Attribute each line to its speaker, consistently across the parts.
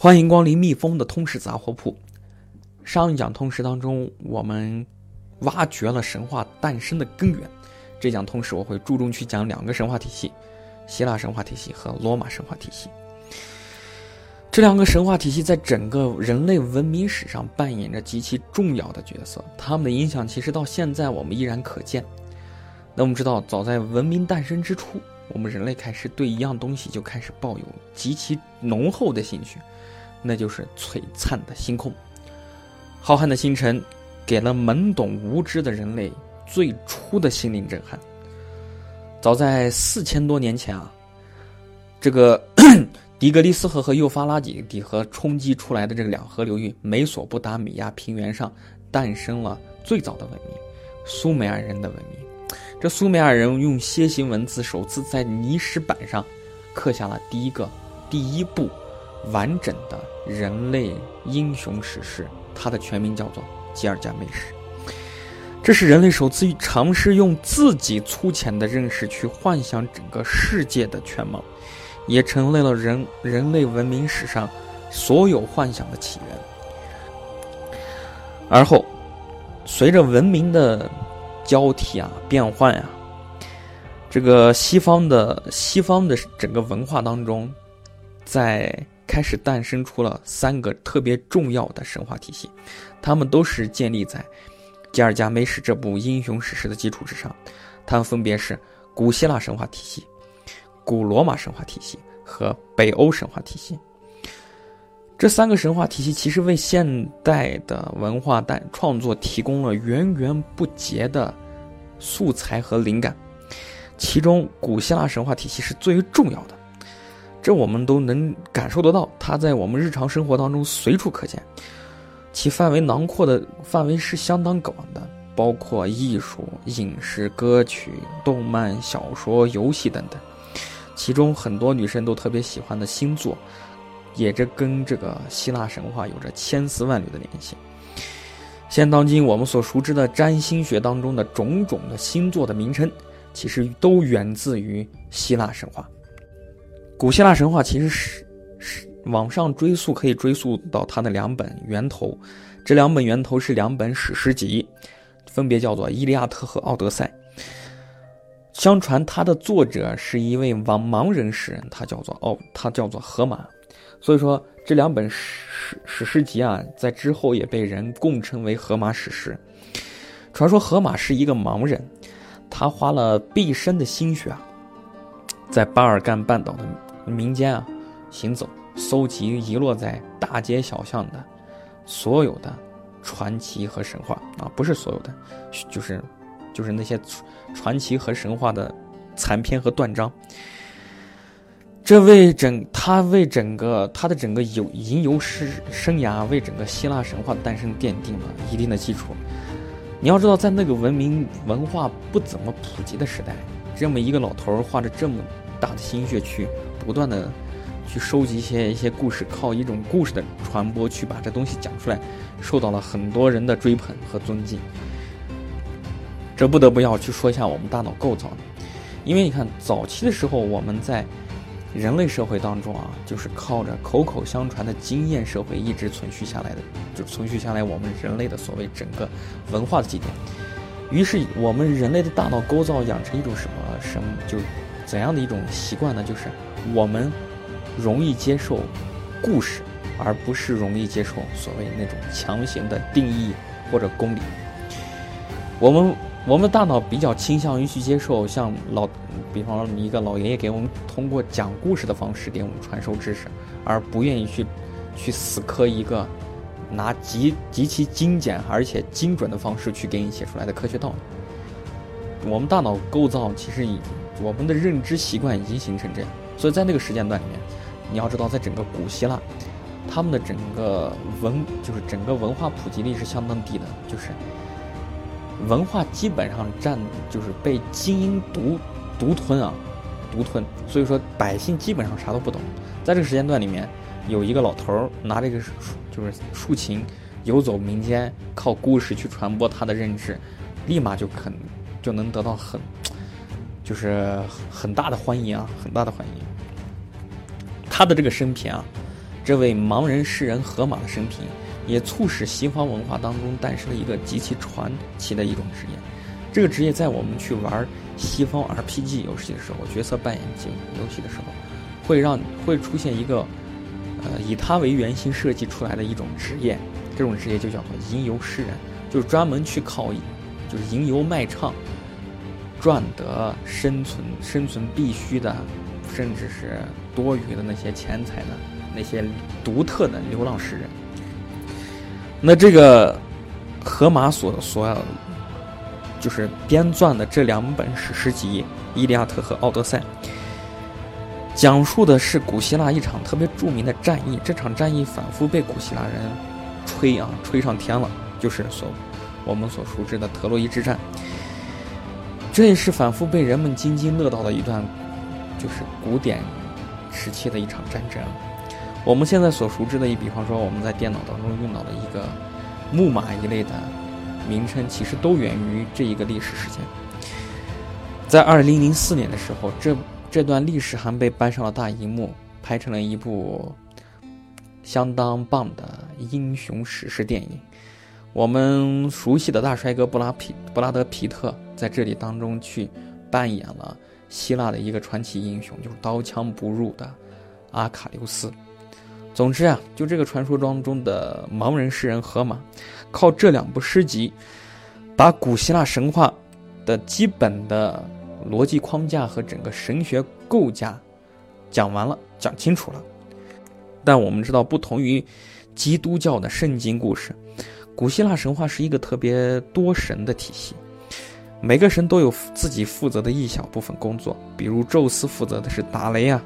Speaker 1: 欢迎光临蜜蜂的通识杂货铺。上一讲通识当中，我们挖掘了神话诞生的根源。这讲通识我会注重去讲两个神话体系：希腊神话体系和罗马神话体系。这两个神话体系在整个人类文明史上扮演着极其重要的角色，他们的影响其实到现在我们依然可见。那我们知道，早在文明诞生之初，我们人类开始对一样东西就开始抱有极其浓厚的兴趣。那就是璀璨的星空，浩瀚的星辰，给了懵懂无知的人类最初的心灵震撼。早在四千多年前啊，这个 底格里斯河和幼发拉底河冲击出来的这个两河流域，美索不达米亚平原上诞生了最早的文明——苏美尔人的文明。这苏美尔人用楔形文字首次在泥石板上刻下了第一个第一部。完整的人类英雄史诗，它的全名叫做《吉尔加美什》。这是人类首次尝试用自己粗浅的认识去幻想整个世界的全貌，也成为了人人类文明史上所有幻想的起源。而后，随着文明的交替啊、变换啊，这个西方的西方的整个文化当中，在开始诞生出了三个特别重要的神话体系，它们都是建立在《吉尔加美什》这部英雄史诗的基础之上。它们分别是古希腊神话体系、古罗马神话体系和北欧神话体系。这三个神话体系其实为现代的文化诞创作提供了源源不竭的素材和灵感。其中，古希腊神话体系是最为重要的。这我们都能感受得到，它在我们日常生活当中随处可见，其范围囊括的范围是相当广的，包括艺术、影视、歌曲、动漫、小说、游戏等等。其中很多女生都特别喜欢的星座，也这跟这个希腊神话有着千丝万缕的联系。现当今我们所熟知的占星学当中的种种的星座的名称，其实都源自于希腊神话。古希腊神话其实是是往上追溯，可以追溯到它的两本源头。这两本源头是两本史诗集，分别叫做《伊利亚特》和《奥德赛》。相传它的作者是一位盲盲人诗人，他叫做奥，他叫做荷马。所以说这两本史史诗集啊，在之后也被人共称为荷马史诗。传说荷马是一个盲人，他花了毕生的心血啊，在巴尔干半岛的。民间啊，行走，搜集遗落在大街小巷的所有的传奇和神话啊，不是所有的，就是就是那些传奇和神话的残篇和断章。这为整他为整个他的整个游吟游诗生涯，为整个希腊神话的诞生奠定了一定的基础。你要知道，在那个文明文化不怎么普及的时代，这么一个老头儿花着这么大的心血去。不断的去收集一些一些故事，靠一种故事的传播去把这东西讲出来，受到了很多人的追捧和尊敬。这不得不要去说一下我们大脑构造，因为你看早期的时候我们在人类社会当中啊，就是靠着口口相传的经验社会一直存续下来的，就存续下来我们人类的所谓整个文化的积淀。于是我们人类的大脑构造养成一种什么什么就怎样的一种习惯呢？就是。我们容易接受故事，而不是容易接受所谓那种强行的定义或者公理。我们我们大脑比较倾向于去接受像老，比方说一个老爷爷给我们通过讲故事的方式给我们传授知识，而不愿意去去死磕一个拿极极其精简而且精准的方式去给你写出来的科学道理。我们大脑构造其实已我们的认知习惯已经形成这样。所以在那个时间段里面，你要知道，在整个古希腊，他们的整个文就是整个文化普及率是相当低的，就是文化基本上占就是被精英独独吞啊，独吞。所以说百姓基本上啥都不懂。在这个时间段里面，有一个老头儿拿这个就是竖琴游走民间，靠故事去传播他的认知，立马就肯就能得到很。就是很大的欢迎啊，很大的欢迎。他的这个生平啊，这位盲人诗人荷马的生平，也促使西方文化当中诞生了一个极其传奇的一种职业。这个职业在我们去玩西方 RPG 游戏的时候，角色扮演游戏的时候，会让会出现一个，呃，以他为原型设计出来的一种职业。这种职业就叫做吟游诗人，就是专门去靠，就是吟游卖唱，赚得生存生存必须的，甚至是多余的那些钱财的那些独特的流浪诗人。那这个荷马所所。就是编撰的这两本史诗集《伊利亚特》和《奥德赛》，讲述的是古希腊一场特别著名的战役。这场战役反复被古希腊人吹啊吹上天了，就是所我们所熟知的特洛伊之战。这也是反复被人们津津乐道的一段，就是古典时期的一场战争。我们现在所熟知的，一比方说我们在电脑当中用到的一个木马一类的。名称其实都源于这一个历史事件。在二零零四年的时候，这这段历史还被搬上了大荧幕，拍成了一部相当棒的英雄史诗电影。我们熟悉的大帅哥布拉皮布拉德皮特在这里当中去扮演了希腊的一个传奇英雄，就是刀枪不入的阿卡琉斯。总之啊，就这个传说当中的盲人诗人荷马，靠这两部诗集，把古希腊神话的基本的逻辑框架和整个神学构架讲完了，讲清楚了。但我们知道，不同于基督教的圣经故事，古希腊神话是一个特别多神的体系，每个神都有自己负责的一小部分工作，比如宙斯负责的是打雷啊，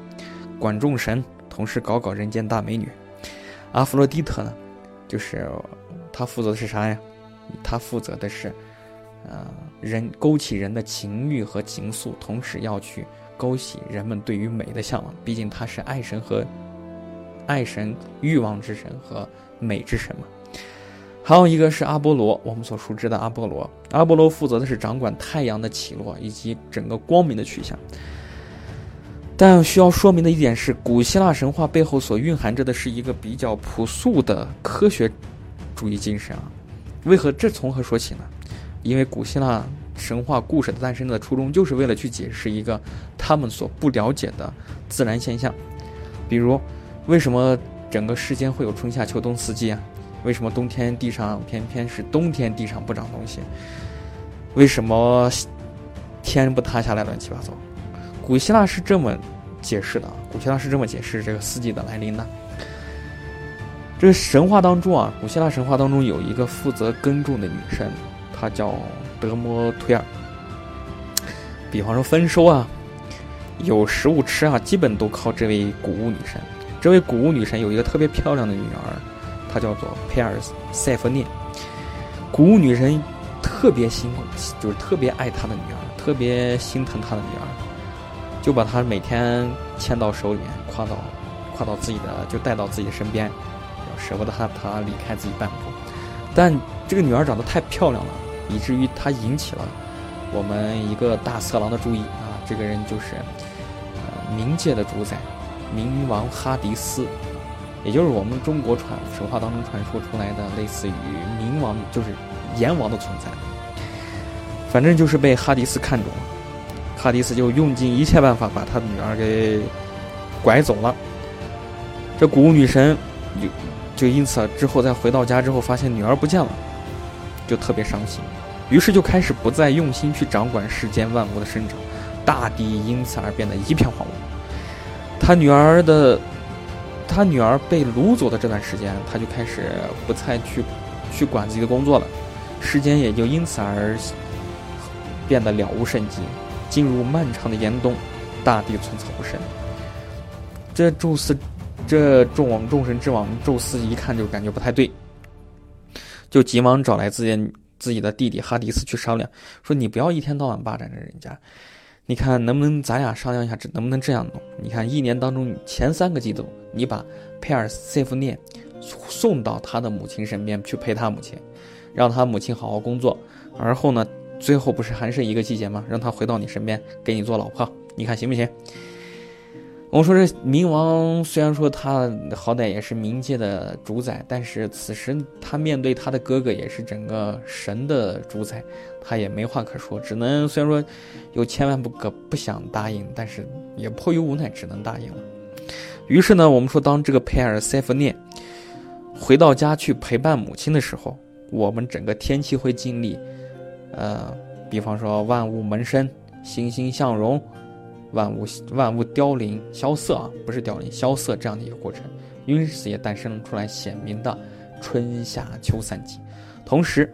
Speaker 1: 管众神。同时搞搞人间大美女，阿弗洛狄特呢，就是他负责的是啥呀？他负责的是，呃，人勾起人的情欲和情愫，同时要去勾起人们对于美的向往。毕竟他是爱神和爱神、欲望之神和美之神嘛。还有一个是阿波罗，我们所熟知的阿波罗。阿波罗负责的是掌管太阳的起落以及整个光明的去向。但需要说明的一点是，古希腊神话背后所蕴含着的是一个比较朴素的科学主义精神啊。为何这从何说起呢？因为古希腊神话故事的诞生的初衷，就是为了去解释一个他们所不了解的自然现象，比如为什么整个世间会有春夏秋冬四季啊？为什么冬天地上偏偏是冬天地上不长东西？为什么天不塌下来？乱七八糟。古希腊是这么解释的，古希腊是这么解释这个四季的来临的。这个神话当中啊，古希腊神话当中有一个负责耕种的女神，她叫德摩忒尔。比方说丰收啊，有食物吃啊，基本都靠这位谷物女神。这位谷物女神有一个特别漂亮的女儿，她叫做佩尔斯塞弗涅。谷物女神特别心，就是特别爱她的女儿，特别心疼她的女儿。就把她每天牵到手里面，挎到，挎到自己的，就带到自己身边，舍不得她她离开自己半步。但这个女儿长得太漂亮了，以至于她引起了我们一个大色狼的注意啊！这个人就是冥界的主宰，冥王哈迪斯，也就是我们中国传神话当中传说出来的类似于冥王，就是阎王的存在。反正就是被哈迪斯看中了。哈迪斯就用尽一切办法把他的女儿给拐走了。这谷物女神就就因此之后再回到家之后，发现女儿不见了，就特别伤心。于是就开始不再用心去掌管世间万物的生长，大地因此而变得一片荒芜。他女儿的他女儿被掳走的这段时间，他就开始不再去去管自己的工作了，时间也就因此而变得了无生机。进入漫长的严冬，大地寸草不生。这宙斯，这众王众神之王宙斯一看就感觉不太对，就急忙找来自己自己的弟弟哈迪斯去商量，说：“你不要一天到晚霸占着人家，你看能不能咱俩商量一下，这能不能这样弄？你看一年当中前三个季度，你把佩尔塞夫涅送到他的母亲身边去陪他母亲，让他母亲好好工作，而后呢。”最后不是还剩一个季节吗？让他回到你身边，给你做老婆，你看行不行？我们说这冥王虽然说他好歹也是冥界的主宰，但是此时他面对他的哥哥也是整个神的主宰，他也没话可说，只能虽然说有千万不可不想答应，但是也迫于无奈只能答应了。于是呢，我们说当这个佩尔塞弗涅回到家去陪伴母亲的时候，我们整个天气会经历，呃，比方说万物萌生，欣欣向荣。万物万物凋零萧瑟啊，不是凋零萧瑟这样的一个过程，因此也诞生出来鲜明的春夏秋三季。同时，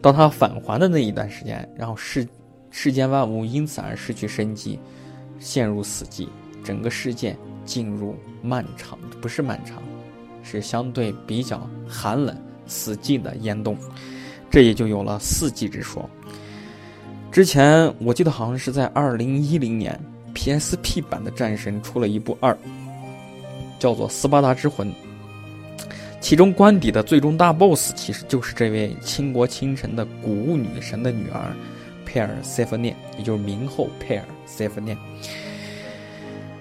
Speaker 1: 当他返还的那一段时间，然后世世间万物因此而失去生机，陷入死寂，整个世界进入漫长，不是漫长，是相对比较寒冷死寂的严冬，这也就有了四季之说。之前我记得好像是在二零一零年，PSP 版的战神出了一部二，叫做《斯巴达之魂》，其中关底的最终大 BOSS 其实就是这位倾国倾城的古物女神的女儿佩尔塞芬涅，也就是冥后佩尔塞芬涅。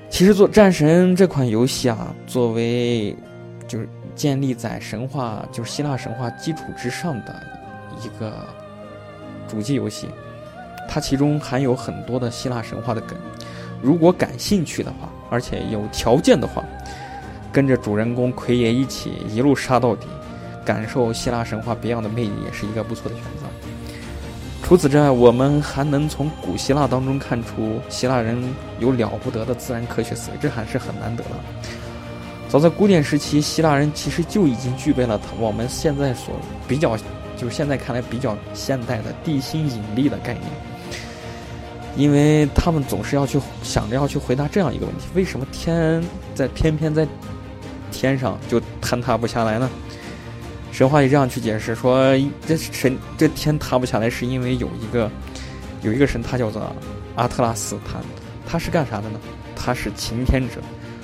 Speaker 1: 其实做战神这款游戏啊，作为就是建立在神话就是希腊神话基础之上的一个主机游戏。它其中含有很多的希腊神话的梗，如果感兴趣的话，而且有条件的话，跟着主人公奎爷一起一路杀到底，感受希腊神话别样的魅力，也是一个不错的选择。除此之外，我们还能从古希腊当中看出希腊人有了不得的自然科学思维，这还是很难得的。早在古典时期，希腊人其实就已经具备了我们现在所比较，就是现在看来比较现代的地心引力的概念。因为他们总是要去想着要去回答这样一个问题：为什么天在偏偏在天上就坍塌不下来呢？神话里这样去解释说，这神这天塌不下来是因为有一个有一个神，他叫做阿特拉斯，他他是干啥的呢？他是擎天者，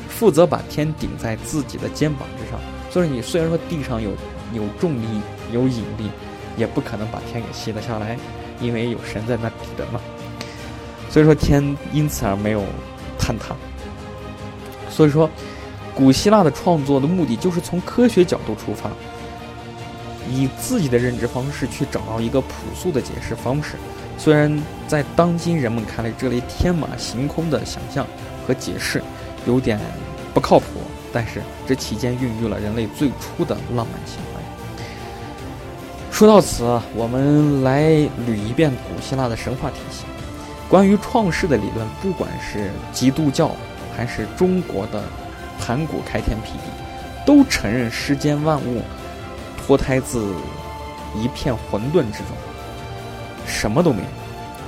Speaker 1: 负责把天顶在自己的肩膀之上。所以你虽然说地上有有重力有引力，也不可能把天给吸得下来，因为有神在那顶着嘛。所以说天因此而没有坍塌。所以说，古希腊的创作的目的就是从科学角度出发，以自己的认知方式去找到一个朴素的解释方式。虽然在当今人们看来，这类天马行空的想象和解释有点不靠谱，但是这期间孕育了人类最初的浪漫情怀。说到此，我们来捋一遍古希腊的神话体系。关于创世的理论，不管是基督教还是中国的盘古开天辟地，都承认世间万物脱胎自一片混沌之中，什么都没有。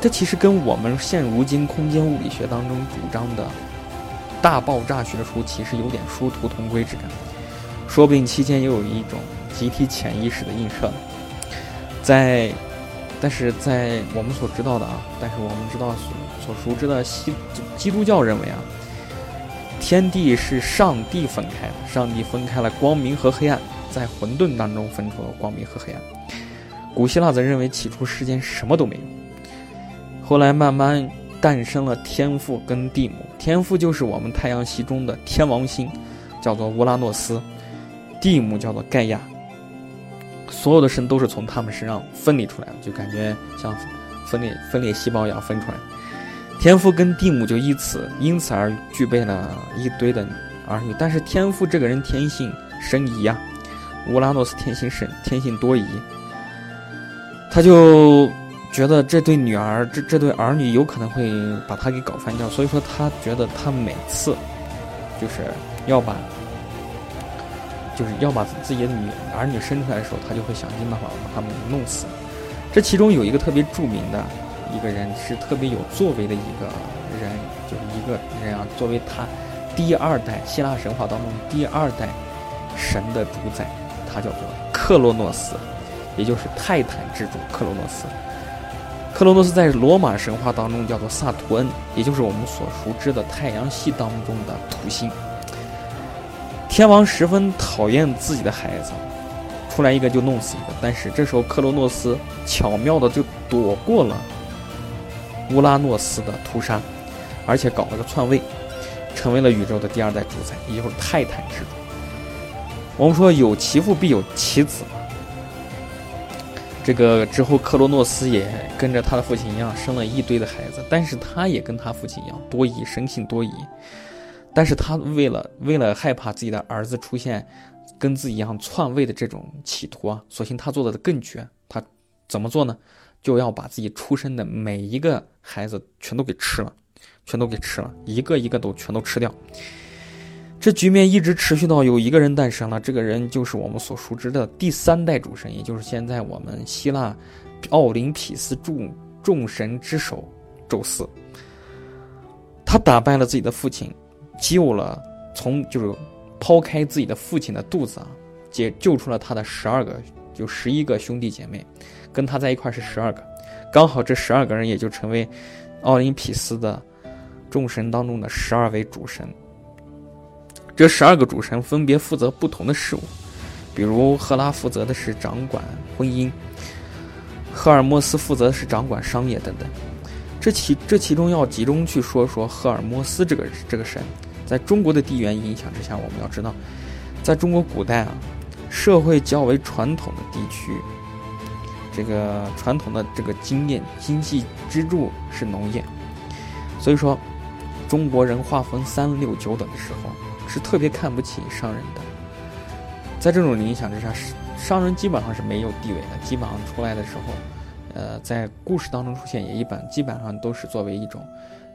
Speaker 1: 这其实跟我们现如今空间物理学当中主张的大爆炸学说其实有点殊途同归之感。说不定期间也有一种集体潜意识的映射，在。但是在我们所知道的啊，但是我们知道所所熟知的西基督教认为啊，天地是上帝分开的，上帝分开了光明和黑暗，在混沌当中分出了光明和黑暗。古希腊则认为起初世间什么都没有，后来慢慢诞生了天父跟地母，天父就是我们太阳系中的天王星，叫做乌拉诺斯，地母叫做盖亚。所有的神都是从他们身上分离出来的，就感觉像分裂分裂细胞一样分出来。天父跟地母就以此因此而具备了一堆的儿女，但是天父这个人天性生疑啊，乌拉诺斯天性神天性多疑，他就觉得这对女儿这这对儿女有可能会把他给搞翻掉，所以说他觉得他每次就是要把。就是要把自己的女儿女生出来的时候，他就会想尽办法把他们弄死。这其中有一个特别著名的一个人，是特别有作为的一个人，就是一个人啊，作为他第二代希腊神话当中第二代神的主宰，他叫做克洛诺斯，也就是泰坦之主克洛诺斯。克洛诺斯在罗马神话当中叫做萨图恩，也就是我们所熟知的太阳系当中的土星。天王十分讨厌自己的孩子，出来一个就弄死一个。但是这时候克罗诺斯巧妙的就躲过了乌拉诺斯的屠杀，而且搞了个篡位，成为了宇宙的第二代主宰，也就是泰坦之主。我们说有其父必有其子嘛。这个之后，克罗诺斯也跟着他的父亲一样生了一堆的孩子，但是他也跟他父亲一样多疑，生性多疑。但是他为了为了害怕自己的儿子出现跟自己一样篡位的这种企图啊，索性他做的更绝。他怎么做呢？就要把自己出生的每一个孩子全都给吃了，全都给吃了，一个一个都全都吃掉。这局面一直持续到有一个人诞生了，这个人就是我们所熟知的第三代主神，也就是现在我们希腊奥林匹斯众众神之首宙斯。他打败了。自己的父亲，救了从就是抛开自己的父亲的肚子啊，解救出了他的十二个就十一个兄弟姐妹，跟他在一块是十二个，刚好这十二个人也就成为奥林匹斯的众神当中的十二位主神。这十二个主神分别负责不同的事物，比如赫拉负责的是掌管婚姻，赫尔墨斯负责的是掌管商业等等。这其这其中要集中去说说赫尔墨斯这个这个神，在中国的地缘影响之下，我们要知道，在中国古代啊，社会较为传统的地区，这个传统的这个经验经济支柱是农业，所以说，中国人划分三六九等的时候。是特别看不起商人的，在这种影响之下，商人基本上是没有地位的。基本上出来的时候，呃，在故事当中出现也一般，基本上都是作为一种，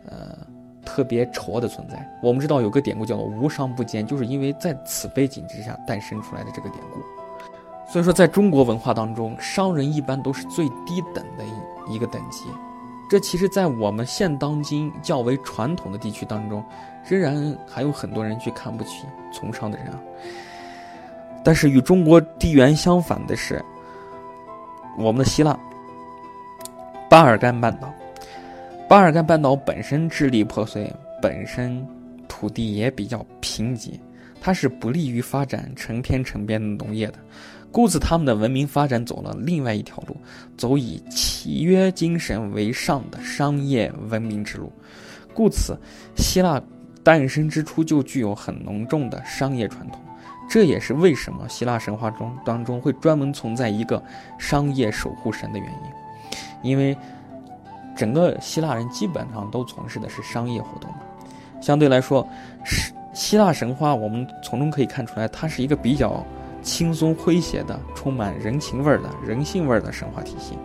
Speaker 1: 呃，特别丑的存在。我们知道有个典故叫做“无商不奸”，就是因为在此背景之下诞生出来的这个典故。所以说，在中国文化当中，商人一般都是最低等的一一个等级。这其实，在我们现当今较为传统的地区当中。仍然还有很多人去看不起从商的人啊。但是与中国地缘相反的是，我们的希腊巴尔干半岛。巴尔干半岛本身支离破碎，本身土地也比较贫瘠，它是不利于发展成片成片的农业的。故此，他们的文明发展走了另外一条路，走以契约精神为上的商业文明之路。故此，希腊。诞生之初就具有很浓重的商业传统，这也是为什么希腊神话中当中会专门存在一个商业守护神的原因。因为整个希腊人基本上都从事的是商业活动嘛，相对来说，是希腊神话我们从中可以看出来，它是一个比较轻松诙谐的、充满人情味儿的人性味儿的神话体系。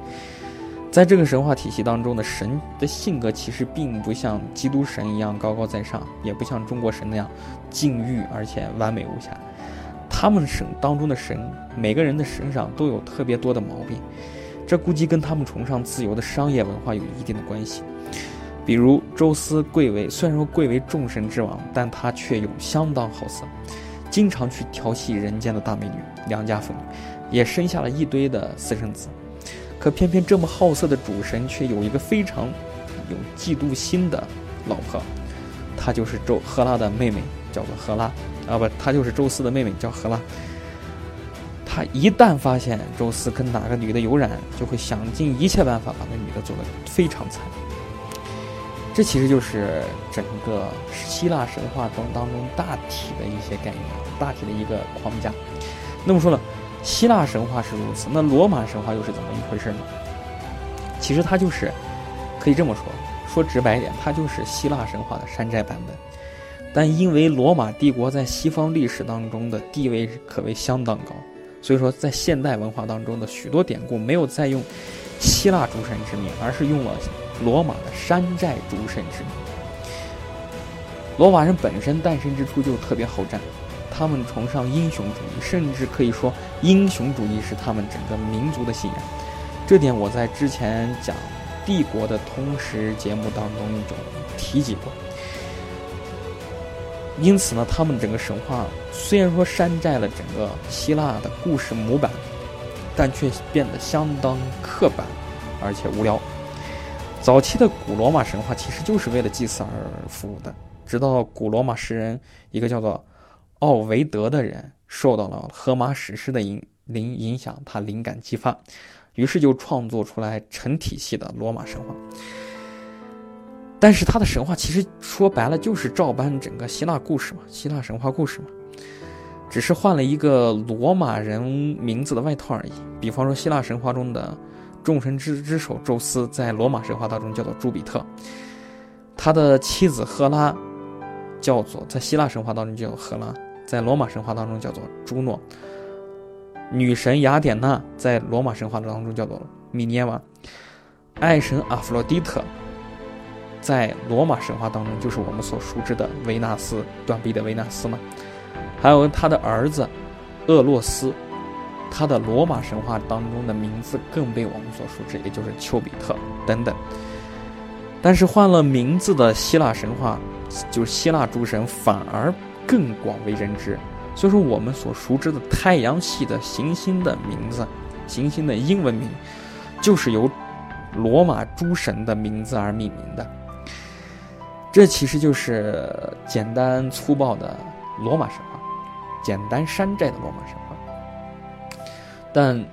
Speaker 1: 在这个神话体系当中的神的性格，其实并不像基督神一样高高在上，也不像中国神那样禁欲而且完美无瑕。他们神当中的神，每个人的身上都有特别多的毛病，这估计跟他们崇尚自由的商业文化有一定的关系。比如宙斯贵为虽然说贵为众神之王，但他却有相当好色，经常去调戏人间的大美女、良家妇女，也生下了一堆的私生子。可偏偏这么好色的主神，却有一个非常有嫉妒心的老婆，她就是宙赫拉的妹妹，叫做赫拉啊，不，她就是宙斯的妹妹，叫赫拉。他一旦发现宙斯跟哪个女的有染，就会想尽一切办法把那女的做得非常惨。这其实就是整个希腊神话中当中大体的一些概念，大体的一个框架。那么说呢？希腊神话是如此，那罗马神话又是怎么一回事呢？其实它就是，可以这么说，说直白一点，它就是希腊神话的山寨版本。但因为罗马帝国在西方历史当中的地位可谓相当高，所以说在现代文化当中的许多典故没有再用希腊诸神之名，而是用了罗马的山寨诸神之名。罗马人本身诞生之初就特别好战。他们崇尚英雄主义，甚至可以说英雄主义是他们整个民族的信仰。这点我在之前讲帝国的通识节目当中就提及过。因此呢，他们整个神话虽然说山寨了整个希腊的故事模板，但却变得相当刻板而且无聊。早期的古罗马神话其实就是为了祭祀而服务的，直到古罗马诗人一个叫做。奥维德的人受到了荷马史诗的影灵影响，他灵感激发，于是就创作出来成体系的罗马神话。但是他的神话其实说白了就是照搬整个希腊故事嘛，希腊神话故事嘛，只是换了一个罗马人名字的外套而已。比方说希腊神话中的众神之之首宙斯，在罗马神话当中叫做朱比特，他的妻子赫拉叫做在希腊神话当中叫做赫拉，在罗马神话当中叫做朱诺。女神雅典娜在罗马神话当中叫做米涅瓦，爱神阿弗洛狄特。在罗马神话当中，就是我们所熟知的维纳斯，断臂的维纳斯嘛。还有他的儿子厄洛斯，他的罗马神话当中的名字更被我们所熟知，也就是丘比特等等。但是换了名字的希腊神话，就是希腊诸神反而更广为人知。所以说，我们所熟知的太阳系的行星的名字，行星的英文名，就是由罗马诸神的名字而命名的。这其实就是简单粗暴的罗马神话，简单山寨的罗马神话。但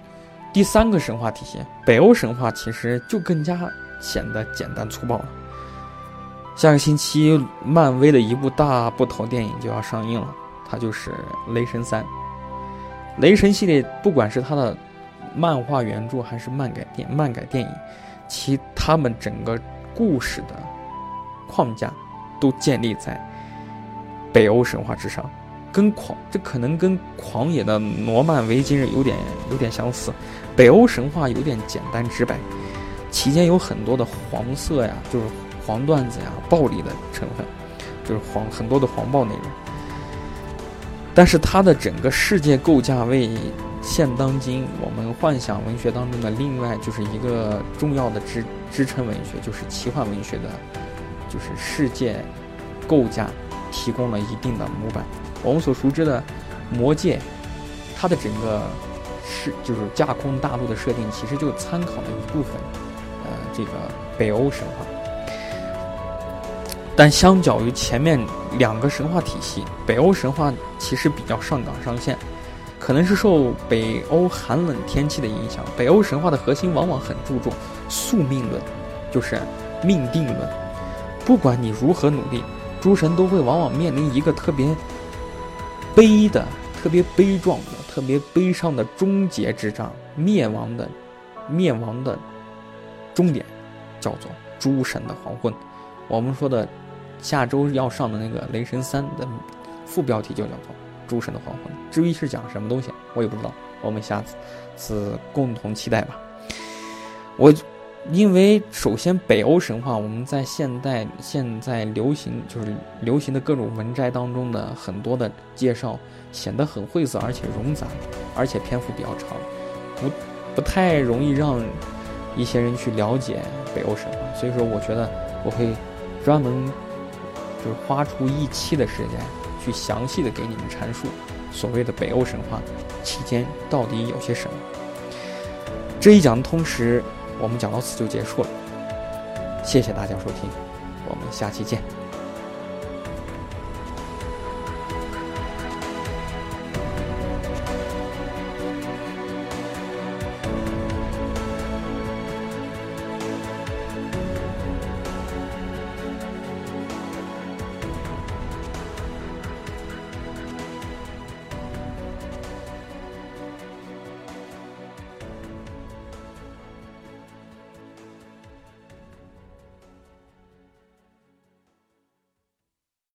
Speaker 1: 第三个神话体系北欧神话其实就更加显得简单粗暴了。下个星期，漫威的一部大部头电影就要上映了，它就是《雷神三》。雷神系列，不管是它的漫画原著还是漫改电漫改电影，其他们整个故事的。框架都建立在北欧神话之上，跟狂这可能跟狂野的诺曼维京人有点有点相似。北欧神话有点简单直白，其间有很多的黄色呀，就是黄段子呀、暴力的成分，就是黄很多的黄暴内容。但是它的整个世界构架为现当今我们幻想文学当中的另外就是一个重要的支支撑文学，就是奇幻文学的。就是世界构架提供了一定的模板。我们所熟知的魔界，它的整个是就是架空大陆的设定，其实就参考了一部分，呃，这个北欧神话。但相较于前面两个神话体系，北欧神话其实比较上纲上线，可能是受北欧寒冷天气的影响。北欧神话的核心往往很注重宿命论，就是命定论。不管你如何努力，诸神都会往往面临一个特别悲的、特别悲壮的、特别悲伤的终结之战——灭亡的、灭亡的终点，叫做诸神的黄昏。我们说的下周要上的那个《雷神三》的副标题就叫做“诸神的黄昏”。至于是讲什么东西，我也不知道。我们下次共同期待吧。我。因为首先，北欧神话我们在现代现在流行就是流行的各种文摘当中的很多的介绍显得很晦涩，而且冗杂，而且篇幅比较长，不不太容易让一些人去了解北欧神话。所以说，我觉得我会专门就是花出一期的时间去详细的给你们阐述所谓的北欧神话期间到底有些什么。这一讲的同时。我们讲到此就结束了，谢谢大家收听，我们下期见。